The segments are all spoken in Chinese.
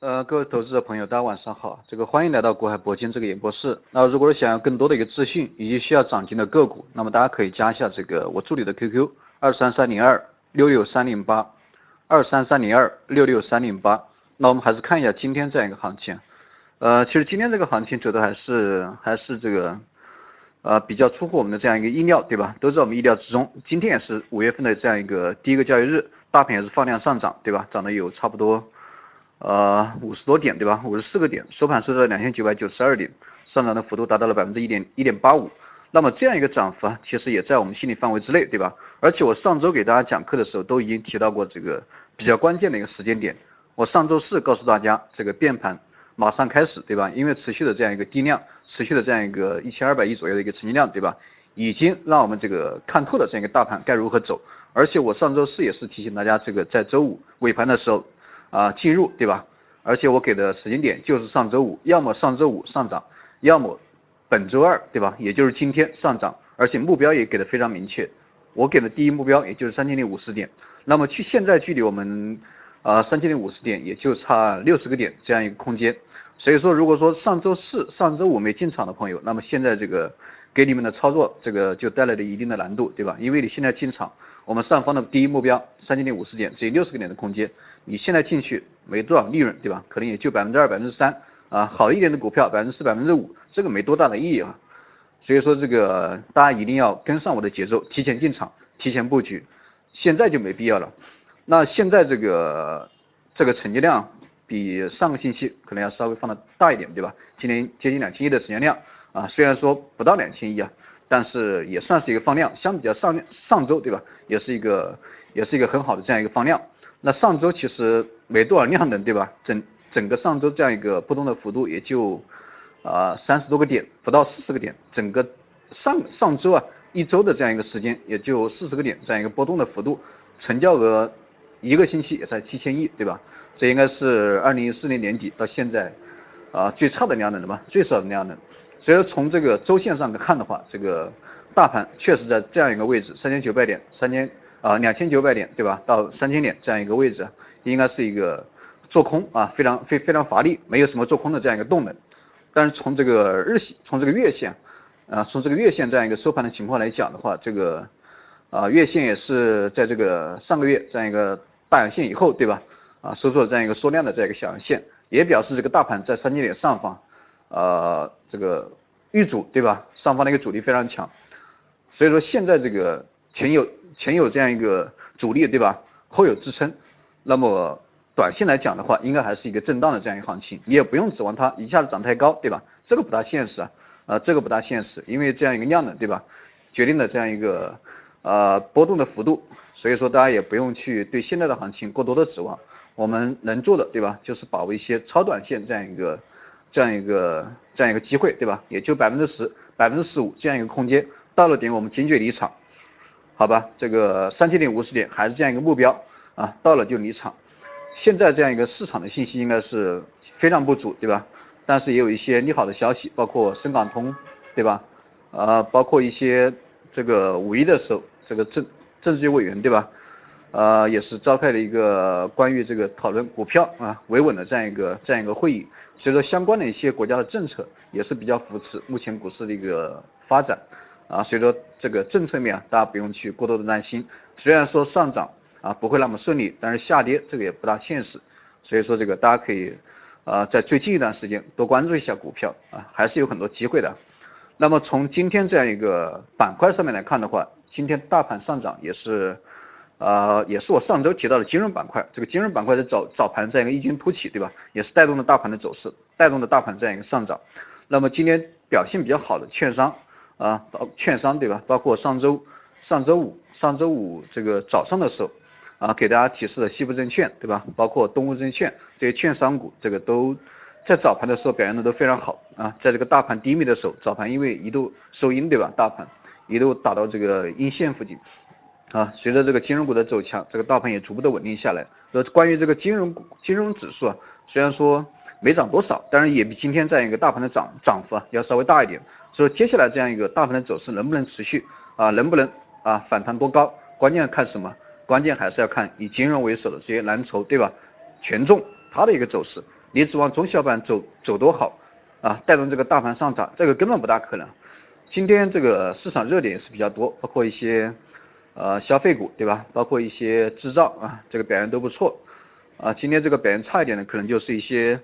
呃，各位投资者朋友，大家晚上好。这个欢迎来到国海铂金这个演播室。那如果是想要更多的一个资讯以及需要涨停的个股，那么大家可以加一下这个我助理的 QQ 二三三零二六六三零八二三三零二六六三零八。那我们还是看一下今天这样一个行情。呃，其实今天这个行情走的还是还是这个呃比较出乎我们的这样一个意料，对吧？都在我们意料之中。今天也是五月份的这样一个第一个交易日，大盘也是放量上涨，对吧？涨的有差不多。呃，五十多点对吧？五十四个点，收盘收在两千九百九十二点，上涨的幅度达到了百分之一点一点八五。那么这样一个涨幅啊，其实也在我们心理范围之内，对吧？而且我上周给大家讲课的时候，都已经提到过这个比较关键的一个时间点。我上周四告诉大家，这个变盘马上开始，对吧？因为持续的这样一个低量，持续的这样一个一千二百亿左右的一个成交量，对吧？已经让我们这个看透了这样一个大盘该如何走。而且我上周四也是提醒大家，这个在周五尾盘的时候。啊，进入对吧？而且我给的时间点就是上周五，要么上周五上涨，要么本周二对吧？也就是今天上涨，而且目标也给的非常明确。我给的第一目标也就是三千零五十点，那么去现在距离我们啊三千零五十点也就差六十个点这样一个空间。所以说，如果说上周四、上周五没进场的朋友，那么现在这个给你们的操作这个就带来了一定的难度，对吧？因为你现在进场，我们上方的第一目标三千点五十点只有六十个点的空间。你现在进去没多少利润，对吧？可能也就百分之二、百分之三啊，好一点的股票百分之四、百分之五，这个没多大的意义啊。所以说这个大家一定要跟上我的节奏，提前进场，提前布局。现在就没必要了。那现在这个这个成交量比上个星期可能要稍微放的大一点，对吧？今年接近两千亿的成交量啊，虽然说不到两千亿啊，但是也算是一个放量，相比较上上周，对吧？也是一个也是一个很好的这样一个放量。那上周其实没多少量能，对吧？整整个上周这样一个波动的幅度也就啊三十多个点，不到四十个点。整个上上周啊一周的这样一个时间也就四十个点这样一个波动的幅度，成交额一个星期也才七千亿，对吧？这应该是二零一四年年底到现在啊最差的量能了吧？最少的量能。所以说从这个周线上看的话，这个大盘确实在这样一个位置，三千九百点，三千。啊，两千九百点对吧？到三千点这样一个位置，应该是一个做空啊，非常非非常乏力，没有什么做空的这样一个动能。但是从这个日线，从这个月线，啊，从这个月线这样一个收盘的情况来讲的话，这个啊月线也是在这个上个月这样一个大阳线以后，对吧？啊，收出了这样一个缩量的这样一个小阳线，也表示这个大盘在三千点上方，呃，这个遇阻对吧？上方的一个阻力非常强，所以说现在这个。前有前有这样一个阻力，对吧？后有支撑，那么短线来讲的话，应该还是一个震荡的这样一个行情，你也不用指望它一下子涨太高，对吧？这个不大现实啊，啊，这个不大现实，因为这样一个量能，对吧？决定了这样一个呃波动的幅度，所以说大家也不用去对现在的行情过多的指望，我们能做的，对吧？就是把握一些超短线这样一个这样一个这样一个机会，对吧？也就百分之十、百分之十五这样一个空间，到了点我们坚决离场。好吧，这个三千点五十点还是这样一个目标啊，到了就离场。现在这样一个市场的信息应该是非常不足，对吧？但是也有一些利好的消息，包括深港通，对吧？呃，包括一些这个五一的时候，这个政政治局委员，对吧？呃，也是召开了一个关于这个讨论股票啊维稳的这样一个这样一个会议，所以说相关的一些国家的政策也是比较扶持目前股市的一个发展。啊，所以说这个政策面啊，大家不用去过多的担心。虽然说上涨啊不会那么顺利，但是下跌这个也不大现实。所以说这个大家可以啊在最近一段时间多关注一下股票啊，还是有很多机会的。那么从今天这样一个板块上面来看的话，今天大盘上涨也是啊也是我上周提到的金融板块，这个金融板块的早早盘这样一个异军突起，对吧？也是带动了大盘的走势，带动了大盘这样一个上涨。那么今天表现比较好的券商。啊，包券商对吧？包括上周上周五上周五这个早上的时候，啊，给大家提示的西部证券对吧？包括东吴证券这些券商股，这个都在早盘的时候表现的都非常好啊。在这个大盘低迷的时候，早盘因为一度收阴对吧？大盘一度打到这个阴线附近啊。随着这个金融股的走强，这个大盘也逐步的稳定下来。呃，关于这个金融股金融指数啊，虽然说。没涨多少，但是也比今天这样一个大盘的涨涨幅啊要稍微大一点。所以接下来这样一个大盘的走势能不能持续啊？能不能啊反弹多高？关键看什么？关键还是要看以金融为首的这些蓝筹对吧？权重它的一个走势你指望中小板走走多好啊，带动这个大盘上涨，这个根本不大可能。今天这个市场热点也是比较多，包括一些呃消费股，对吧？包括一些制造啊，这个表现都不错。啊，今天这个表现差一点的，可能就是一些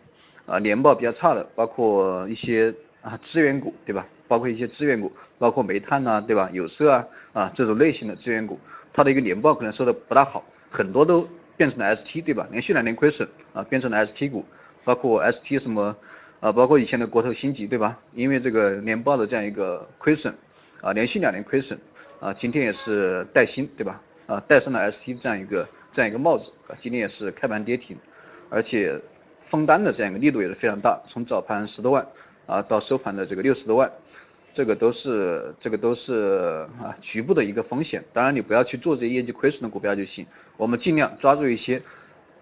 啊年报比较差的，包括一些啊资源股，对吧？包括一些资源股，包括煤炭呐，对吧？有色啊啊这种类型的资源股，它的一个年报可能收的不大好，很多都变成了 ST，对吧？连续两年亏损啊，变成了 ST 股，包括 ST 什么。啊，包括以前的国投星级，对吧？因为这个年报的这样一个亏损，啊，连续两年亏损，啊，今天也是带薪，对吧？啊，戴上了 ST 这样一个这样一个帽子，啊，今天也是开盘跌停，而且封单的这样一个力度也是非常大，从早盘十多万，啊，到收盘的这个六十多万，这个都是这个都是啊局部的一个风险，当然你不要去做这些业绩亏损的股票就行，我们尽量抓住一些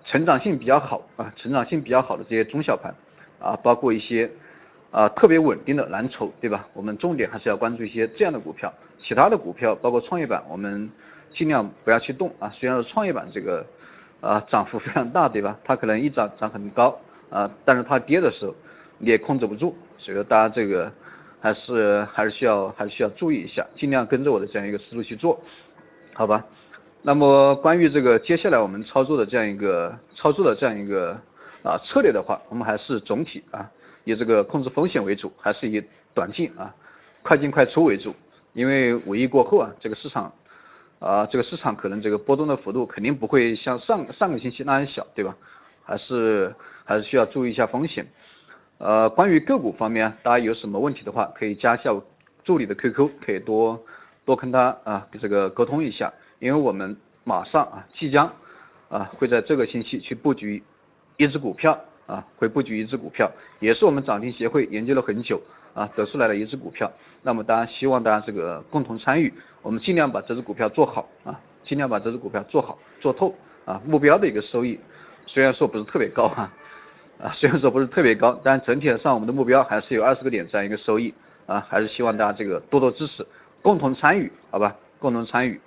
成长性比较好啊，成长性比较好的这些中小盘。啊，包括一些啊特别稳定的蓝筹，对吧？我们重点还是要关注一些这样的股票，其他的股票包括创业板，我们尽量不要去动啊。虽然说创业板这个啊涨幅非常大，对吧？它可能一涨涨很高啊，但是它跌的时候你也控制不住，所以说大家这个还是还是需要还是需要注意一下，尽量跟着我的这样一个思路去做，好吧？那么关于这个接下来我们操作的这样一个操作的这样一个。啊，策略的话，我们还是总体啊，以这个控制风险为主，还是以短进啊，快进快出为主。因为五一过后啊，这个市场啊，这个市场可能这个波动的幅度肯定不会像上上个星期那样小，对吧？还是还是需要注意一下风险。呃，关于个股方面，大家有什么问题的话，可以加一下助理的 QQ，可以多多跟他啊这个沟通一下。因为我们马上啊，即将啊，会在这个星期去布局。一只股票啊，会布局一只股票，也是我们涨停协会研究了很久啊得出来的一只股票。那么大家希望大家这个共同参与，我们尽量把这只股票做好啊，尽量把这只股票做好做透啊。目标的一个收益虽然说不是特别高哈啊，虽然说不是特别高，但整体上我们的目标还是有二十个点这样一个收益啊，还是希望大家这个多多支持，共同参与，好吧，共同参与。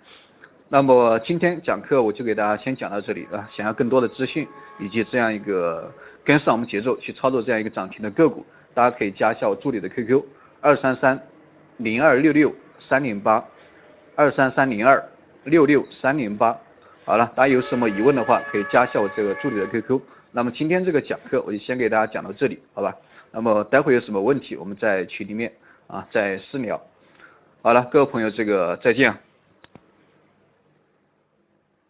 那么今天讲课我就给大家先讲到这里啊，想要更多的资讯以及这样一个跟上我们节奏去操作这样一个涨停的个股，大家可以加一下我助理的 QQ 二三三零二六六三零八二三三零二六六三零八。好了，大家有什么疑问的话可以加一下我这个助理的 QQ。那么今天这个讲课我就先给大家讲到这里，好吧？那么待会有什么问题我们在群里面啊再私聊。好了，各位朋友，这个再见。